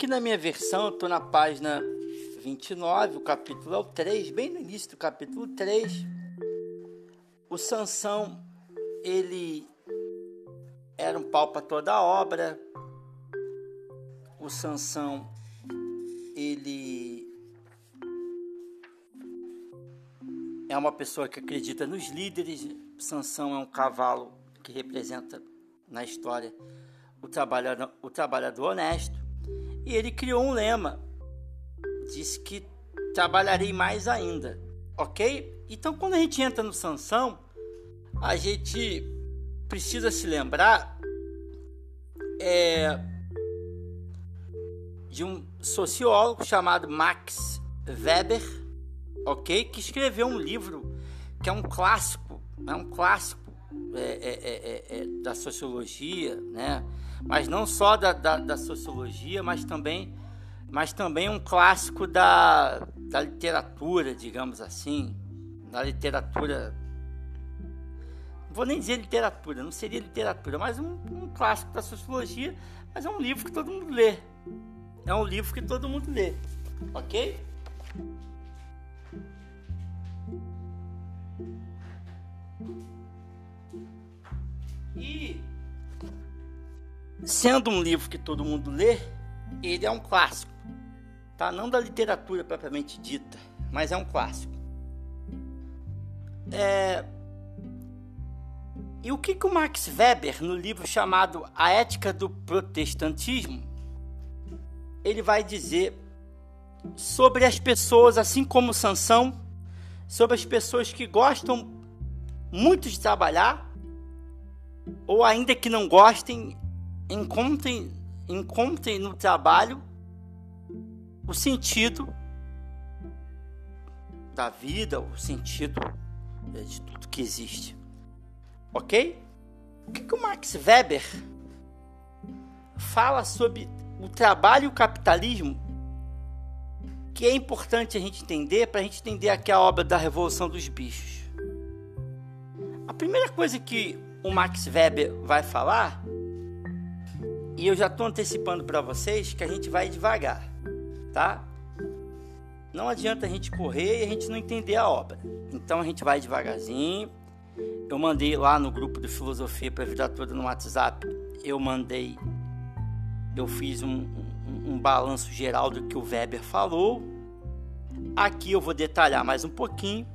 Aqui na minha versão, eu estou na página 29, o capítulo é o 3, bem no início do capítulo 3. O Sansão, ele era um pau para toda a obra. O Sansão, ele é uma pessoa que acredita nos líderes. Sansão é um cavalo que representa na história o trabalhador, o trabalhador honesto. E ele criou um lema. Disse que trabalharei mais ainda. Ok? Então, quando a gente entra no Sansão, a gente precisa se lembrar é, de um sociólogo chamado Max Weber, ok? Que escreveu um livro que é um clássico, é um clássico é, é, é, da sociologia, né? Mas não só da, da, da, sociologia, mas também, mas também um clássico da, da literatura, digamos assim, da literatura. Não vou nem dizer literatura, não seria literatura, mas um, um clássico da sociologia, mas é um livro que todo mundo lê. É um livro que todo mundo lê, ok? E sendo um livro que todo mundo lê, ele é um clássico, tá? Não da literatura propriamente dita, mas é um clássico. É... E o que, que o Max Weber, no livro chamado A Ética do Protestantismo, ele vai dizer sobre as pessoas, assim como Sansão, sobre as pessoas que gostam muito de trabalhar, ou ainda que não gostem, encontrem, encontrem no trabalho o sentido da vida, o sentido de tudo que existe. Ok? O que, que o Max Weber fala sobre o trabalho e o capitalismo que é importante a gente entender para a gente entender aqui a obra da Revolução dos Bichos. A primeira coisa que o Max Weber vai falar, e eu já estou antecipando para vocês que a gente vai devagar, tá? Não adianta a gente correr e a gente não entender a obra. Então a gente vai devagarzinho. Eu mandei lá no grupo de filosofia para a vida toda no WhatsApp. Eu mandei, eu fiz um, um, um balanço geral do que o Weber falou. Aqui eu vou detalhar mais um pouquinho,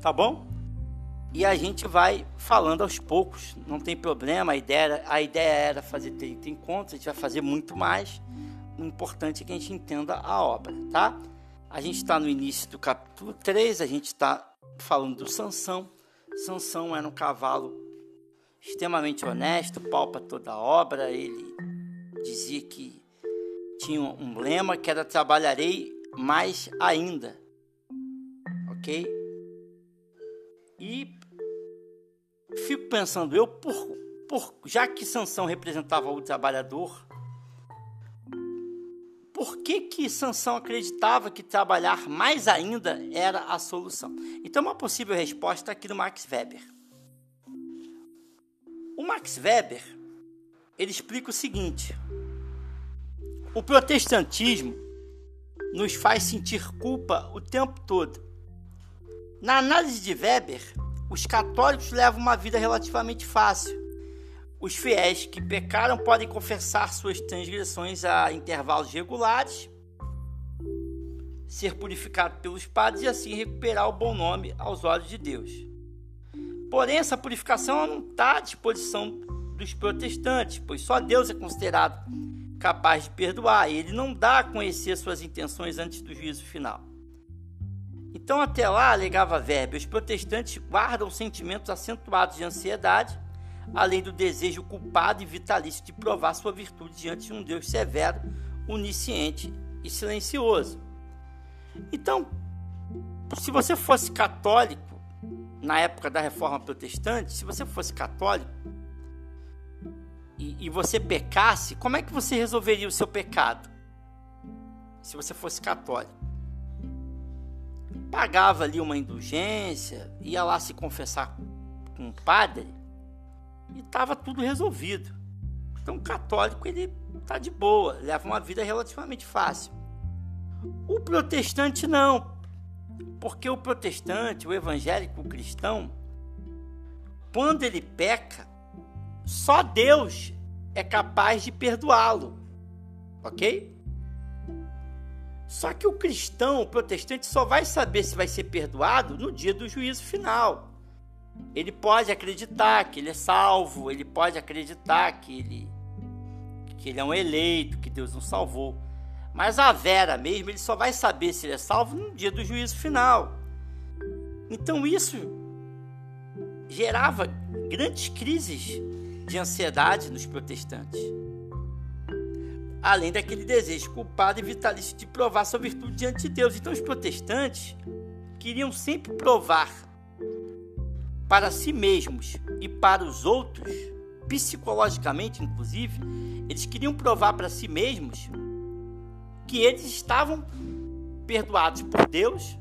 tá bom? E a gente vai falando aos poucos, não tem problema. A ideia, a ideia era fazer 30 encontros, a gente vai fazer muito mais. O importante é que a gente entenda a obra, tá? A gente está no início do capítulo 3, a gente está falando do Sansão. Sansão era um cavalo extremamente honesto, palpa toda a obra. Ele dizia que tinha um lema que era trabalharei mais ainda, ok? E fico pensando eu, por, por, já que Sansão representava o trabalhador, por que que Sansão acreditava que trabalhar mais ainda era a solução? Então, uma possível resposta aqui do Max Weber. O Max Weber, ele explica o seguinte: o protestantismo nos faz sentir culpa o tempo todo. Na análise de Weber, os católicos levam uma vida relativamente fácil. Os fiéis que pecaram podem confessar suas transgressões a intervalos regulares, ser purificado pelos padres e assim recuperar o bom nome aos olhos de Deus. Porém, essa purificação não está à disposição dos protestantes, pois só Deus é considerado capaz de perdoar ele não dá a conhecer suas intenções antes do juízo final. Então, até lá, alegava Verbe, os protestantes guardam sentimentos acentuados de ansiedade, além do desejo culpado e vitalício de provar sua virtude diante de um Deus severo, onisciente e silencioso. Então, se você fosse católico, na época da reforma protestante, se você fosse católico e, e você pecasse, como é que você resolveria o seu pecado? Se você fosse católico pagava ali uma indulgência, ia lá se confessar com o padre e estava tudo resolvido. Então o católico ele tá de boa, leva uma vida relativamente fácil. O protestante não. Porque o protestante, o evangélico, o cristão, quando ele peca, só Deus é capaz de perdoá-lo. OK? Só que o cristão, o protestante, só vai saber se vai ser perdoado no dia do juízo final. Ele pode acreditar que ele é salvo, ele pode acreditar que ele, que ele é um eleito, que Deus o salvou. Mas a Vera mesmo, ele só vai saber se ele é salvo no dia do juízo final. Então isso gerava grandes crises de ansiedade nos protestantes além daquele desejo culpado e vitalício de provar sua virtude diante de Deus. Então, os protestantes queriam sempre provar para si mesmos e para os outros, psicologicamente inclusive, eles queriam provar para si mesmos que eles estavam perdoados por Deus,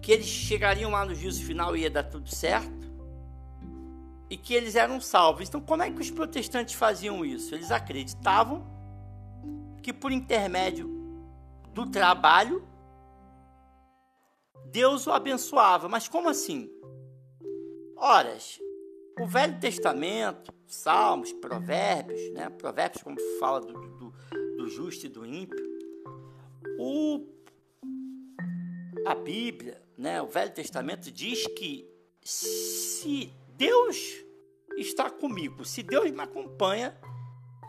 que eles chegariam lá no juízo final e ia dar tudo certo, e que eles eram salvos. Então, como é que os protestantes faziam isso? Eles acreditavam que por intermédio do trabalho Deus o abençoava. Mas como assim? Horas, o Velho Testamento, Salmos, Provérbios, né? Provérbios como fala do, do, do justo e do ímpio, o, a Bíblia, né? o Velho Testamento diz que se Deus está comigo, se Deus me acompanha,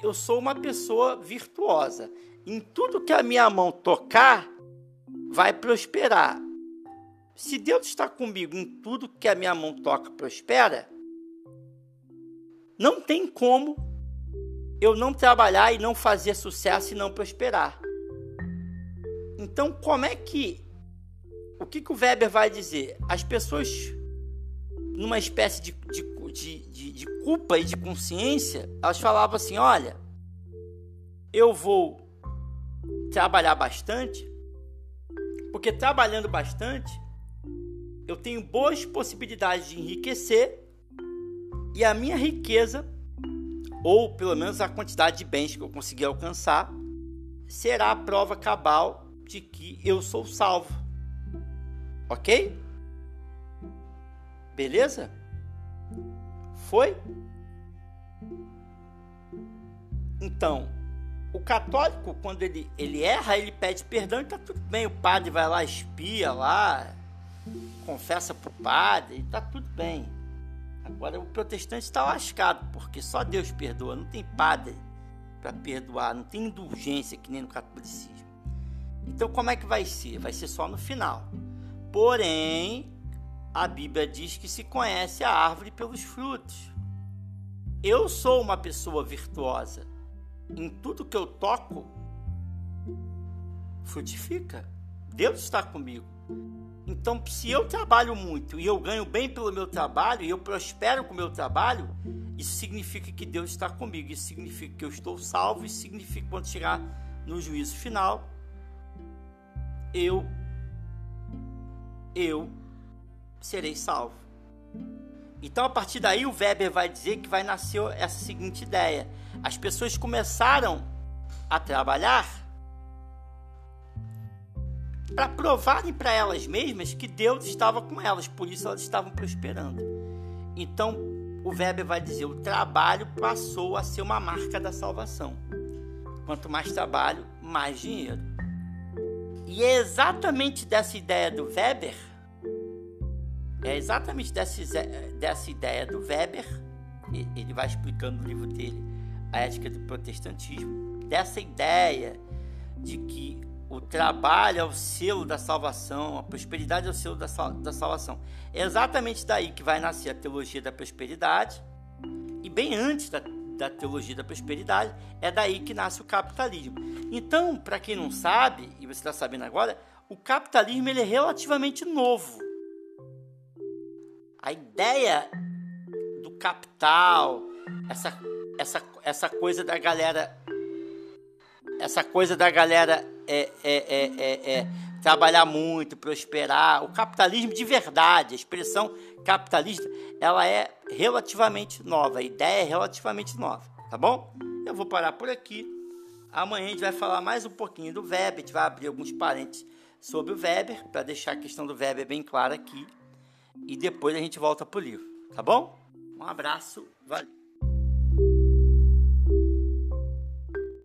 eu sou uma pessoa virtuosa. Em tudo que a minha mão tocar, vai prosperar. Se Deus está comigo em tudo que a minha mão toca, prospera, não tem como eu não trabalhar e não fazer sucesso e não prosperar. Então, como é que. O que, que o Weber vai dizer? As pessoas, numa espécie de, de de, de, de culpa e de consciência, elas falavam assim: olha, eu vou trabalhar bastante, porque trabalhando bastante, eu tenho boas possibilidades de enriquecer e a minha riqueza, ou pelo menos a quantidade de bens que eu conseguir alcançar, será a prova cabal de que eu sou salvo. Ok? Beleza? Foi? Então, o católico, quando ele, ele erra, ele pede perdão e tá tudo bem. O padre vai lá, espia lá, confessa pro padre e tá tudo bem. Agora o protestante está lascado, porque só Deus perdoa, não tem padre para perdoar, não tem indulgência que nem no catolicismo. Então como é que vai ser? Vai ser só no final. Porém, a Bíblia diz que se conhece a árvore pelos frutos. Eu sou uma pessoa virtuosa. Em tudo que eu toco, frutifica. Deus está comigo. Então, se eu trabalho muito e eu ganho bem pelo meu trabalho e eu prospero com o meu trabalho, isso significa que Deus está comigo. Isso significa que eu estou salvo. Isso significa que quando chegar no juízo final, eu eu serei salvo. Então, a partir daí, o Weber vai dizer que vai nascer essa seguinte ideia: as pessoas começaram a trabalhar para provarem para elas mesmas que Deus estava com elas, por isso elas estavam prosperando. Então, o Weber vai dizer: o trabalho passou a ser uma marca da salvação. Quanto mais trabalho, mais dinheiro. E é exatamente dessa ideia do Weber é exatamente dessa, dessa ideia do Weber, ele vai explicando no livro dele, A Ética do Protestantismo, dessa ideia de que o trabalho é o selo da salvação, a prosperidade é o selo da, da salvação. É exatamente daí que vai nascer a teologia da prosperidade, e bem antes da, da teologia da prosperidade, é daí que nasce o capitalismo. Então, para quem não sabe, e você está sabendo agora, o capitalismo ele é relativamente novo a ideia do capital, essa, essa, essa coisa da galera. Essa coisa da galera é é, é, é, é, trabalhar muito, prosperar. O capitalismo de verdade, a expressão capitalista, ela é relativamente nova. A ideia é relativamente nova, tá bom? Eu vou parar por aqui. Amanhã a gente vai falar mais um pouquinho do Weber, a gente vai abrir alguns parênteses sobre o Weber, para deixar a questão do Weber bem clara aqui e depois a gente volta pro livro, tá bom? Um abraço, valeu!